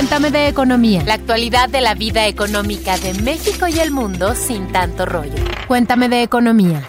Cuéntame de economía. La actualidad de la vida económica de México y el mundo sin tanto rollo. Cuéntame de economía.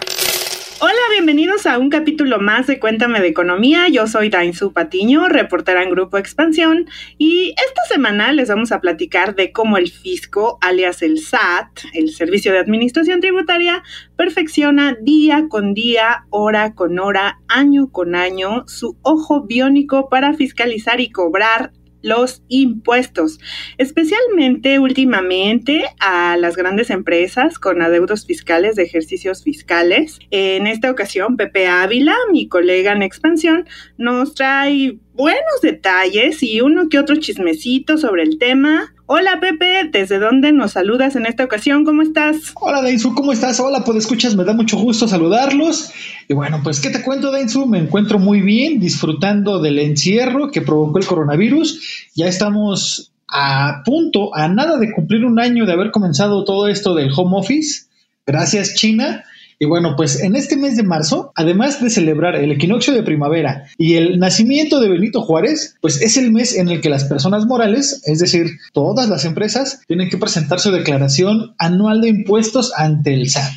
Hola, bienvenidos a un capítulo más de Cuéntame de Economía. Yo soy Dainzu Patiño, reportera en Grupo Expansión, y esta semana les vamos a platicar de cómo el fisco, alias el SAT, el Servicio de Administración Tributaria, perfecciona día con día, hora con hora, año con año su ojo biónico para fiscalizar y cobrar los impuestos, especialmente últimamente a las grandes empresas con adeudos fiscales de ejercicios fiscales. En esta ocasión, Pepe Ávila, mi colega en expansión, nos trae buenos detalles y uno que otro chismecito sobre el tema. Hola Pepe, ¿desde dónde nos saludas en esta ocasión? ¿Cómo estás? Hola Dainzu, ¿cómo estás? Hola, pues escuchas, me da mucho gusto saludarlos. Y bueno, pues ¿qué te cuento Dainzu? Me encuentro muy bien, disfrutando del encierro que provocó el coronavirus. Ya estamos a punto, a nada de cumplir un año de haber comenzado todo esto del home office. Gracias China. Y bueno, pues en este mes de marzo, además de celebrar el equinoccio de primavera y el nacimiento de Benito Juárez, pues es el mes en el que las personas morales, es decir, todas las empresas, tienen que presentar su declaración anual de impuestos ante el SAT.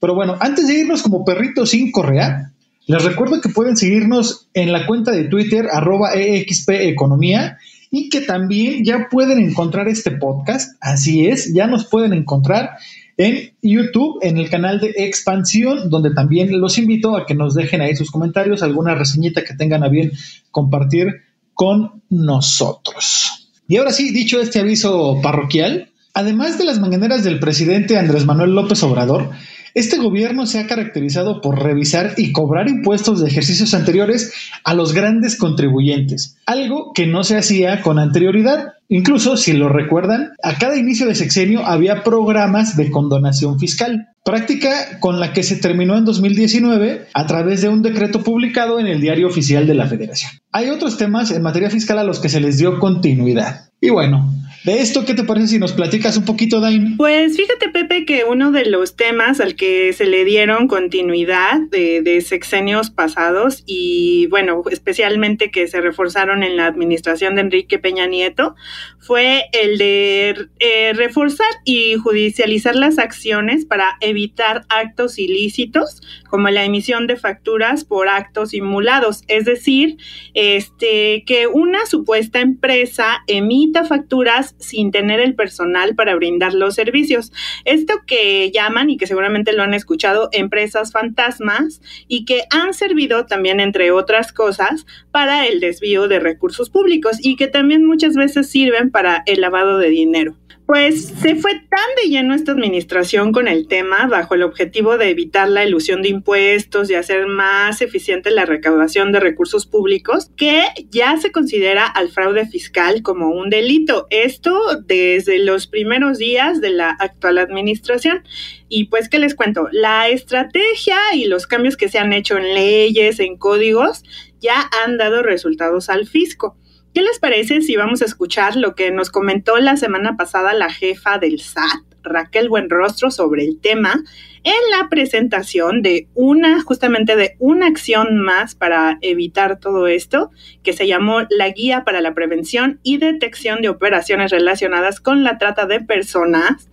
Pero bueno, antes de irnos como perritos sin correa, les recuerdo que pueden seguirnos en la cuenta de Twitter arroba EXP Economía y que también ya pueden encontrar este podcast. Así es, ya nos pueden encontrar en YouTube, en el canal de Expansión, donde también los invito a que nos dejen ahí sus comentarios, alguna reseñita que tengan a bien compartir con nosotros. Y ahora sí, dicho este aviso parroquial, además de las mañaneras del presidente Andrés Manuel López Obrador, este gobierno se ha caracterizado por revisar y cobrar impuestos de ejercicios anteriores a los grandes contribuyentes, algo que no se hacía con anterioridad. Incluso, si lo recuerdan, a cada inicio de sexenio había programas de condonación fiscal, práctica con la que se terminó en 2019 a través de un decreto publicado en el Diario Oficial de la Federación. Hay otros temas en materia fiscal a los que se les dio continuidad. Y bueno, de esto, ¿qué te parece si nos platicas un poquito, Dain? Pues fíjate, Pepe, que uno de los temas al que se le dieron continuidad de, sexenios pasados y, bueno, especialmente que se reforzaron en la administración de Enrique Peña Nieto, fue el de eh, reforzar y judicializar las acciones para evitar actos ilícitos, como la emisión de facturas por actos simulados. Es decir, este, que una supuesta empresa emita facturas sin tener el personal para brindar los servicios. Esto que llaman y que seguramente lo han escuchado empresas fantasmas y que han servido también, entre otras cosas, para el desvío de recursos públicos y que también muchas veces sirven para el lavado de dinero. Pues se fue tan de lleno esta administración con el tema bajo el objetivo de evitar la ilusión de impuestos y hacer más eficiente la recaudación de recursos públicos que ya se considera al fraude fiscal como un delito. Esto desde los primeros días de la actual administración. Y pues, ¿qué les cuento? La estrategia y los cambios que se han hecho en leyes, en códigos, ya han dado resultados al fisco. ¿Qué les parece si vamos a escuchar lo que nos comentó la semana pasada la jefa del SAT, Raquel Buenrostro, sobre el tema en la presentación de una, justamente de una acción más para evitar todo esto, que se llamó la Guía para la Prevención y Detección de Operaciones Relacionadas con la Trata de Personas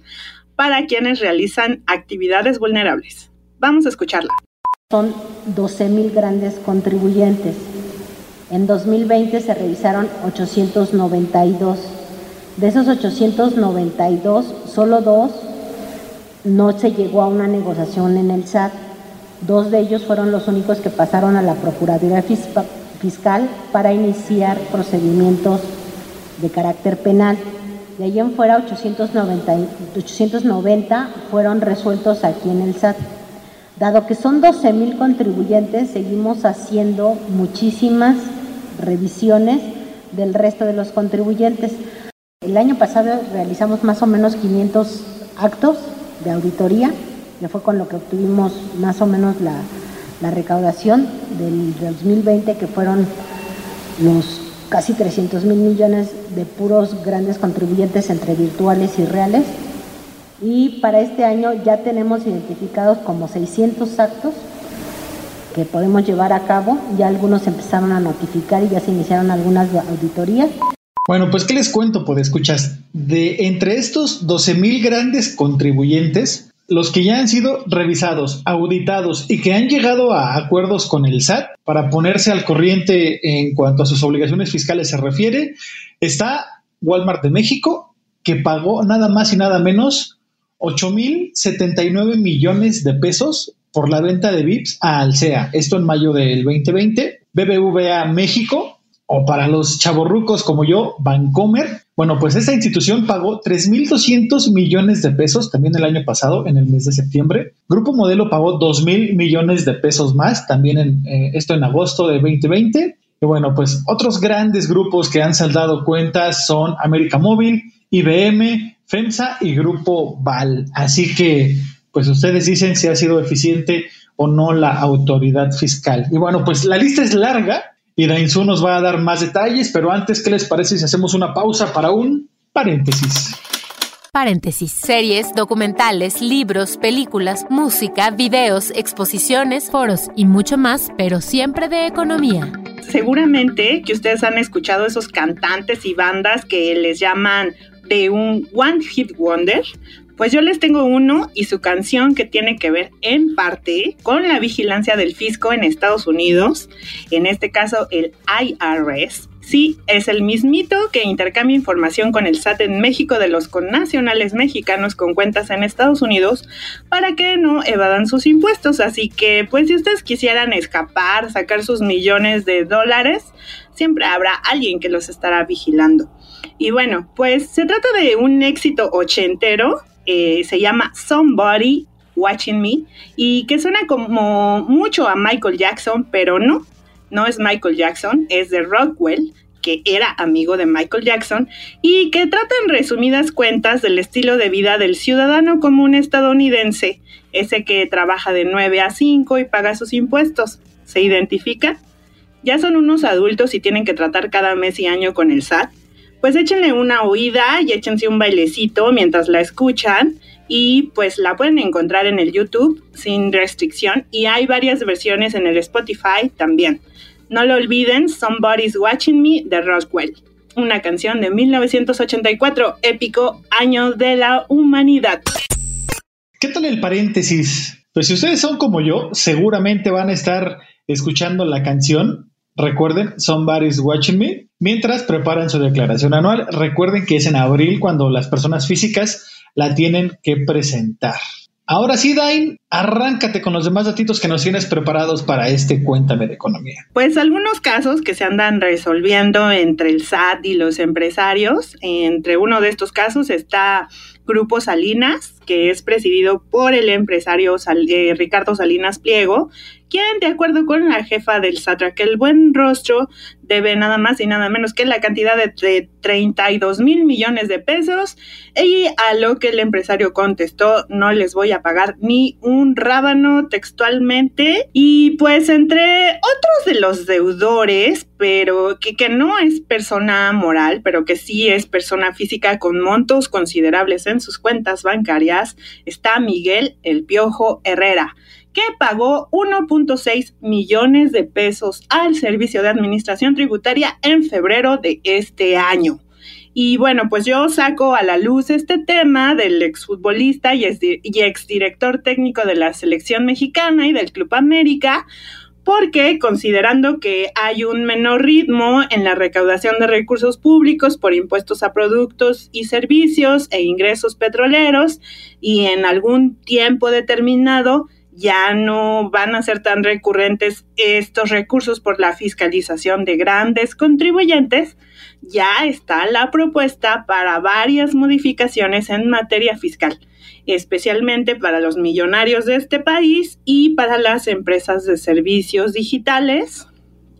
para quienes realizan actividades vulnerables. Vamos a escucharla. Son 12 mil grandes contribuyentes en 2020 se revisaron 892. De esos 892, solo dos no se llegó a una negociación en el SAT. Dos de ellos fueron los únicos que pasaron a la Procuraduría Fiscal para iniciar procedimientos de carácter penal. De ahí en fuera, 890, 890 fueron resueltos aquí en el SAT. Dado que son 12 mil contribuyentes, seguimos haciendo muchísimas revisiones del resto de los contribuyentes. El año pasado realizamos más o menos 500 actos de auditoría, que fue con lo que obtuvimos más o menos la, recaudación del 2020, que fueron los casi 300 mil millones de puros grandes contribuyentes entre virtuales y reales. Y para este año ya tenemos identificados como 600 actos que podemos llevar a cabo. Ya algunos empezaron a notificar y ya se iniciaron algunas auditorías. Bueno, pues ¿qué les cuento? Pues escuchas, de entre estos 12 mil grandes contribuyentes, los que ya han sido revisados, auditados y que han llegado a acuerdos con el SAT para ponerse al corriente en cuanto a sus obligaciones fiscales se refiere, está Walmart de México, que pagó nada más y nada menos 8 mil 79 millones de pesos por la venta de VIPs a Alsea. Esto en mayo del 2020. BBVA México o para los chavorrucos como yo, Bancomer. Bueno, pues esta institución pagó 3.200 millones de pesos también el año pasado, en el mes de septiembre. Grupo Modelo pagó 2.000 millones de pesos más, también eh, esto en agosto de 2020. Y bueno, pues otros grandes grupos que han saldado cuentas son América Móvil, IBM, FEMSA y Grupo Val. Así que, pues ustedes dicen si ha sido eficiente o no la autoridad fiscal. Y bueno, pues la lista es larga y Dainzú nos va a dar más detalles, pero antes, ¿qué les parece si hacemos una pausa para un paréntesis? Paréntesis. Series, documentales, libros, películas, música, videos, exposiciones, foros y mucho más, pero siempre de economía. Seguramente que ustedes han escuchado esos cantantes y bandas que les llaman de un One Hit Wonder, pues yo les tengo uno y su canción que tiene que ver en parte con la vigilancia del fisco en Estados Unidos, en este caso el IRS. Sí, es el mismito que intercambia información con el SAT en México de los connacionales mexicanos con cuentas en Estados Unidos para que no evadan sus impuestos. Así que, pues si ustedes quisieran escapar, sacar sus millones de dólares, siempre habrá alguien que los estará vigilando. Y bueno, pues se trata de un éxito ochentero eh, se llama Somebody Watching Me y que suena como mucho a Michael Jackson, pero no, no es Michael Jackson, es de Rockwell, que era amigo de Michael Jackson y que trata en resumidas cuentas del estilo de vida del ciudadano común estadounidense, ese que trabaja de 9 a 5 y paga sus impuestos. ¿Se identifica? Ya son unos adultos y tienen que tratar cada mes y año con el SAT pues échenle una oída y échense un bailecito mientras la escuchan y pues la pueden encontrar en el YouTube sin restricción y hay varias versiones en el Spotify también. No lo olviden, Somebody's Watching Me de Roswell, una canción de 1984, épico año de la humanidad. ¿Qué tal el paréntesis? Pues si ustedes son como yo, seguramente van a estar escuchando la canción. Recuerden, Somebody's Watching Me Mientras preparan su declaración anual, recuerden que es en abril cuando las personas físicas la tienen que presentar. Ahora sí, Dain, arráncate con los demás datitos que nos tienes preparados para este Cuéntame de Economía. Pues algunos casos que se andan resolviendo entre el SAT y los empresarios. Entre uno de estos casos está Grupo Salinas, que es presidido por el empresario eh, Ricardo Salinas Pliego, quien, de acuerdo con la jefa del SAT, el Buen Rostro, debe nada más y nada menos que la cantidad de, 32 mil millones de pesos. Y a lo que el empresario contestó, no les voy a pagar ni un rábano textualmente. Y pues entre otros de los deudores, pero que, no es persona moral, pero que sí es persona física con montos considerables en sus cuentas bancarias, está Miguel El Piojo Herrera que pagó 1.6 millones de pesos al Servicio de Administración Tributaria en febrero de este año. Y bueno, pues yo saco a la luz este tema del exfutbolista y exdirector técnico de la selección mexicana y del Club América, porque considerando que hay un menor ritmo en la recaudación de recursos públicos por impuestos a productos y servicios e ingresos petroleros y en algún tiempo determinado ya no van a ser tan recurrentes estos recursos por la fiscalización de grandes contribuyentes, ya está la propuesta para varias modificaciones en materia fiscal, especialmente para los millonarios de este país y para las empresas de servicios digitales,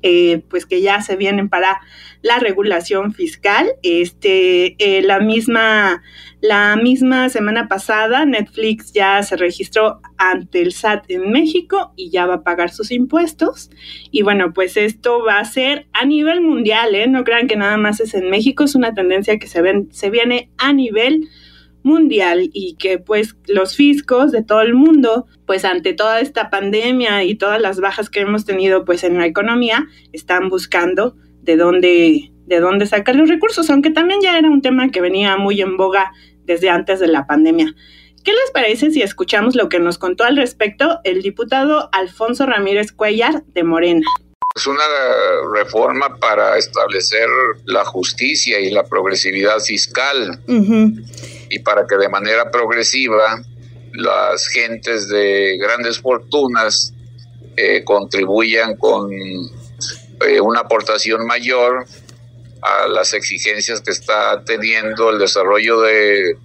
eh, pues que ya se vienen para la regulación fiscal. Este, eh, la misma, la misma semana pasada, Netflix ya se registró ante el SAT en México y ya va a pagar sus impuestos. Y bueno, pues esto va a ser a nivel mundial, ¿eh? No crean que nada más es en México, es una tendencia que se, ven, se viene a nivel mundial y que pues los fiscos de todo el mundo, pues ante toda esta pandemia y todas las bajas que hemos tenido pues en la economía, están buscando de dónde de dónde sacar los recursos, aunque también ya era un tema que venía muy en boga desde antes de la pandemia. ¿Qué les parece si escuchamos lo que nos contó al respecto el diputado Alfonso Ramírez Cuellar de Morena? Es una reforma para establecer la justicia y la progresividad fiscal y para que de manera progresiva las gentes de grandes fortunas eh, contribuyan con eh, una aportación mayor a las exigencias que está teniendo el desarrollo de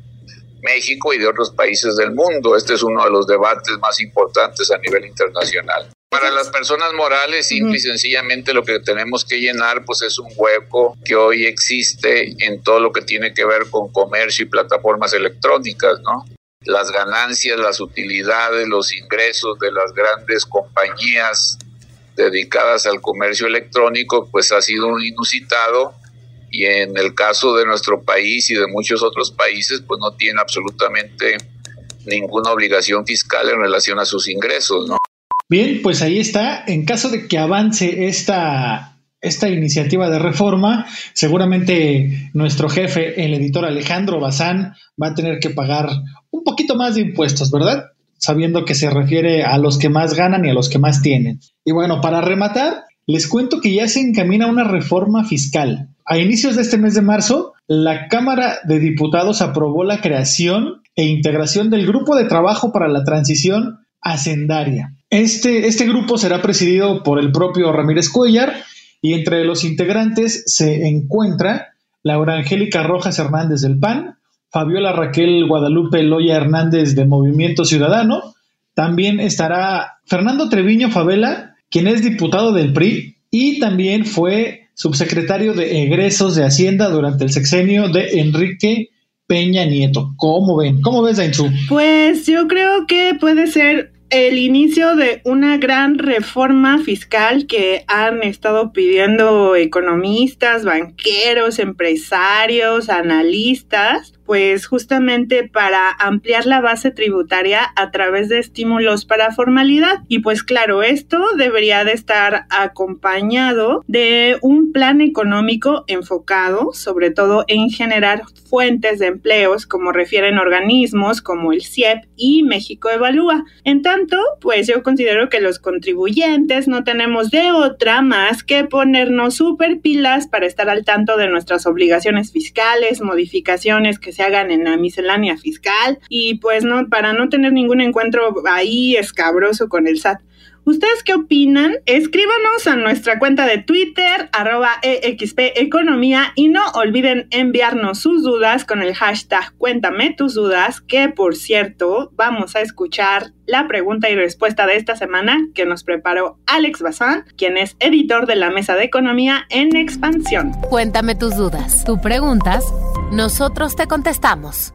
México y de otros países del mundo. Este es uno de los debates más importantes a nivel internacional. Para las personas morales, simple y sencillamente lo que tenemos que llenar pues es un hueco que hoy existe en todo lo que tiene que ver con comercio y plataformas electrónicas, ¿no? Las ganancias, las utilidades, los ingresos de las grandes compañías dedicadas al comercio electrónico pues ha sido un inusitado y en el caso de nuestro país y de muchos otros países, pues no tiene absolutamente ninguna obligación fiscal en relación a sus ingresos, ¿no? Bien, pues ahí está. En caso de que avance esta, esta iniciativa de reforma, seguramente nuestro jefe, el editor Alejandro Bazán, va a tener que pagar un poquito más de impuestos, ¿verdad? Sabiendo que se refiere a los que más ganan y a los que más tienen. Y bueno, para rematar, les cuento que ya se encamina una reforma fiscal. A inicios de este mes de marzo, la Cámara de Diputados aprobó la creación e integración del Grupo de Trabajo para la Transición Hacendaria. Este, este grupo será presidido por el propio Ramírez Cuellar y entre los integrantes se encuentra Laura Angélica Rojas Hernández del PAN, Fabiola Raquel Guadalupe Loya Hernández de Movimiento Ciudadano, también estará Fernando Treviño Favela quien es diputado del PRI y también fue subsecretario de egresos de Hacienda durante el sexenio de Enrique Peña Nieto. ¿Cómo ven? ¿Cómo ves, Dainzú? Pues yo creo que puede ser el inicio de una gran reforma fiscal que han estado pidiendo economistas, banqueros, empresarios, analistas, pues justamente para ampliar la base tributaria a través de estímulos para formalidad. Y pues claro, esto debería de estar acompañado de un plan económico enfocado sobre todo en generar fuentes de empleos como refieren organismos como el CIEP y México Evalúa. En tanto, pues yo considero que los contribuyentes no tenemos de otra más que ponernos súper pilas para estar al tanto de nuestras obligaciones fiscales, modificaciones que se hagan en la miscelánea fiscal y pues no, para no tener ningún encuentro ahí escabroso con el SAT. ¿Ustedes qué opinan? Escríbanos a nuestra cuenta de Twitter, arroba EXP Economía, y no olviden enviarnos sus dudas con el hashtag Cuéntame tus dudas, que por cierto, vamos a escuchar la pregunta y respuesta de esta semana que nos preparó Alex Bazán, quien es editor de la Mesa de Economía en Expansión. Cuéntame tus dudas. Tú preguntas, nosotros te contestamos.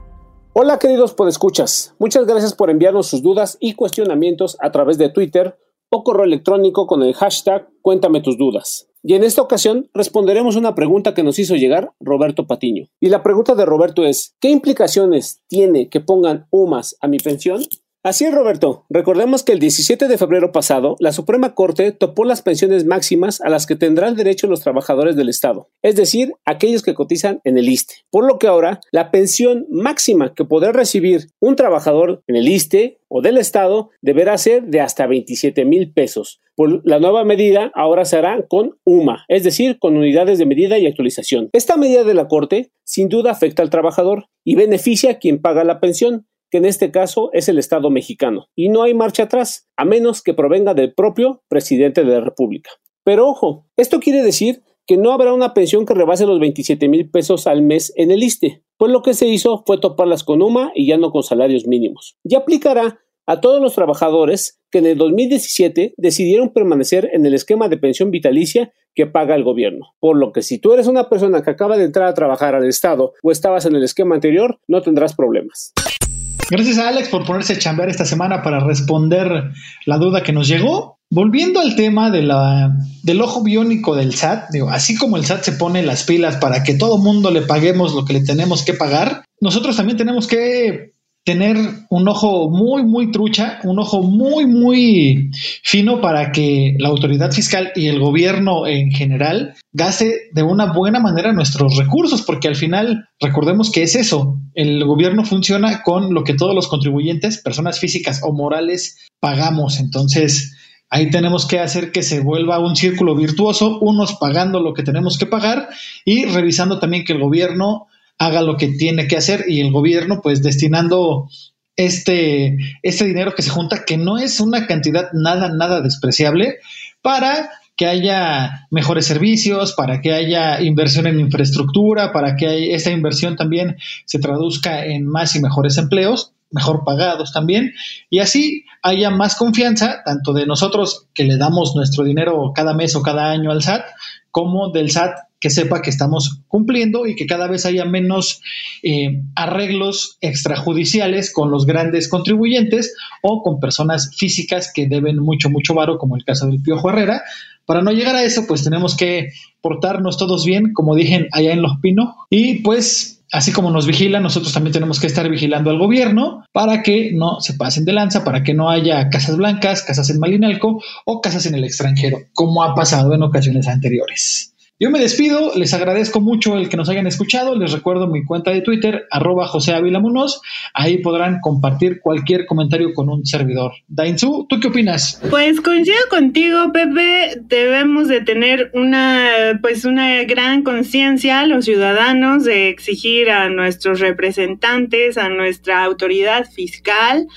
Hola queridos podescuchas, muchas gracias por enviarnos sus dudas y cuestionamientos a través de Twitter o correo electrónico con el hashtag Cuéntame tus dudas. Y en esta ocasión responderemos una pregunta que nos hizo llegar Roberto Patiño. Y la pregunta de Roberto es, ¿qué implicaciones tiene que pongan UMAS a mi pensión? Así es, Roberto. Recordemos que el 17 de febrero pasado, la Suprema Corte topó las pensiones máximas a las que tendrán derecho los trabajadores del Estado, es decir, aquellos que cotizan en el ISTE. Por lo que ahora, la pensión máxima que podrá recibir un trabajador en el ISTE o del Estado deberá ser de hasta 27 mil pesos. Por la nueva medida ahora se hará con UMA, es decir, con unidades de medida y actualización. Esta medida de la Corte sin duda afecta al trabajador y beneficia a quien paga la pensión, que en este caso es el Estado mexicano, y no hay marcha atrás, a menos que provenga del propio presidente de la República. Pero ojo, esto quiere decir que no habrá una pensión que rebase los 27 mil pesos al mes en el ISTE, pues lo que se hizo fue toparlas con UMA y ya no con salarios mínimos. Y aplicará a todos los trabajadores que en el 2017 decidieron permanecer en el esquema de pensión vitalicia que paga el gobierno. Por lo que si tú eres una persona que acaba de entrar a trabajar al Estado o estabas en el esquema anterior, no tendrás problemas. Gracias a Alex por ponerse a chambear esta semana para responder la duda que nos llegó. Volviendo al tema de la, del ojo biónico del SAT, digo, así como el SAT se pone las pilas para que todo mundo le paguemos lo que le tenemos que pagar, nosotros también tenemos que tener un ojo muy, muy trucha, un ojo muy, muy fino para que la autoridad fiscal y el gobierno en general gaste de una buena manera nuestros recursos, porque al final recordemos que es eso, el gobierno funciona con lo que todos los contribuyentes, personas físicas o morales, pagamos. Entonces, Ahí tenemos que hacer que se vuelva un círculo virtuoso, unos pagando lo que tenemos que pagar y revisando también que el gobierno haga lo que tiene que hacer y el gobierno pues destinando este, este dinero que se junta, que no es una cantidad nada, nada despreciable, para que haya mejores servicios, para que haya inversión en infraestructura, para que esta inversión también se traduzca en más y mejores empleos, mejor pagados también, y así haya más confianza, tanto de nosotros que le damos nuestro dinero cada mes o cada año al SAT, como del SAT que sepa que estamos cumpliendo y que cada vez haya menos eh, arreglos extrajudiciales con los grandes contribuyentes o con personas físicas que deben mucho, mucho varo, como el caso del Piojo Herrera. Para no llegar a eso, pues tenemos que portarnos todos bien, como dije allá en Los Pinos, y pues así como nos vigilan, nosotros también tenemos que estar vigilando al gobierno para que no se pasen de lanza, para que no haya casas blancas, casas en Malinalco o casas en el extranjero, como ha pasado en ocasiones anteriores. Yo me despido, les agradezco mucho el que nos hayan escuchado, les recuerdo mi cuenta de Twitter, arroba José Munoz, ahí podrán compartir cualquier comentario con un servidor. Dainzu, ¿tú qué opinas? Pues coincido contigo, Pepe, debemos de tener una, pues una gran conciencia, los ciudadanos, de exigir a nuestros representantes, a nuestra autoridad fiscal,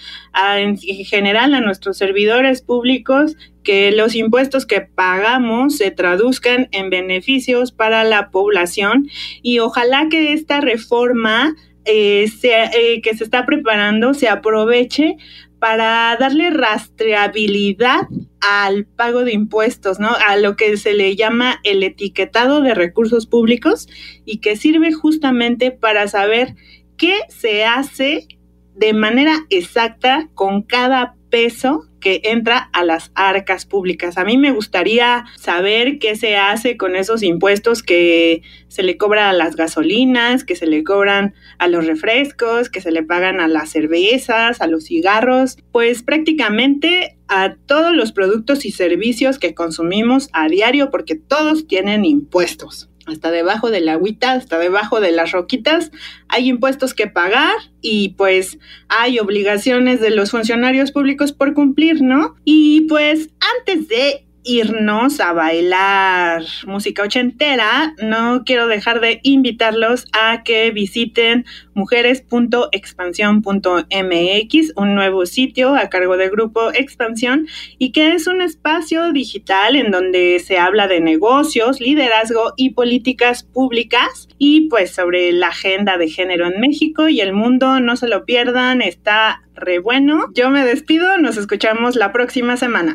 en general a nuestros servidores públicos que los impuestos que pagamos se traduzcan en beneficios para la población y ojalá que esta reforma eh, eh, que se está preparando se aproveche para darle rastreabilidad al pago de impuestos, ¿no? A lo que se le llama el etiquetado de recursos públicos y que sirve justamente para saber qué se hace de manera exacta con cada peso que entra a las arcas públicas. A mí me gustaría saber qué se hace con esos impuestos que se le cobran a las gasolinas, que se le cobran a los refrescos, que se le pagan a las cervezas, a los cigarros, pues prácticamente a todos los productos y servicios que consumimos a diario porque todos tienen impuestos hasta debajo de la agüita, hasta debajo de las roquitas, hay impuestos que pagar y pues hay obligaciones de los funcionarios públicos por cumplir, ¿no? Y pues antes de irnos a bailar música ochentera, no quiero dejar de invitarlos a que visiten mujeres.expansión.mx, un nuevo sitio a cargo del grupo Expansión y que es un espacio digital en donde se habla de negocios, liderazgo y políticas públicas y pues sobre la agenda de género en México y el mundo, no se lo pierdan, está re bueno. Yo me despido, nos escuchamos la próxima semana.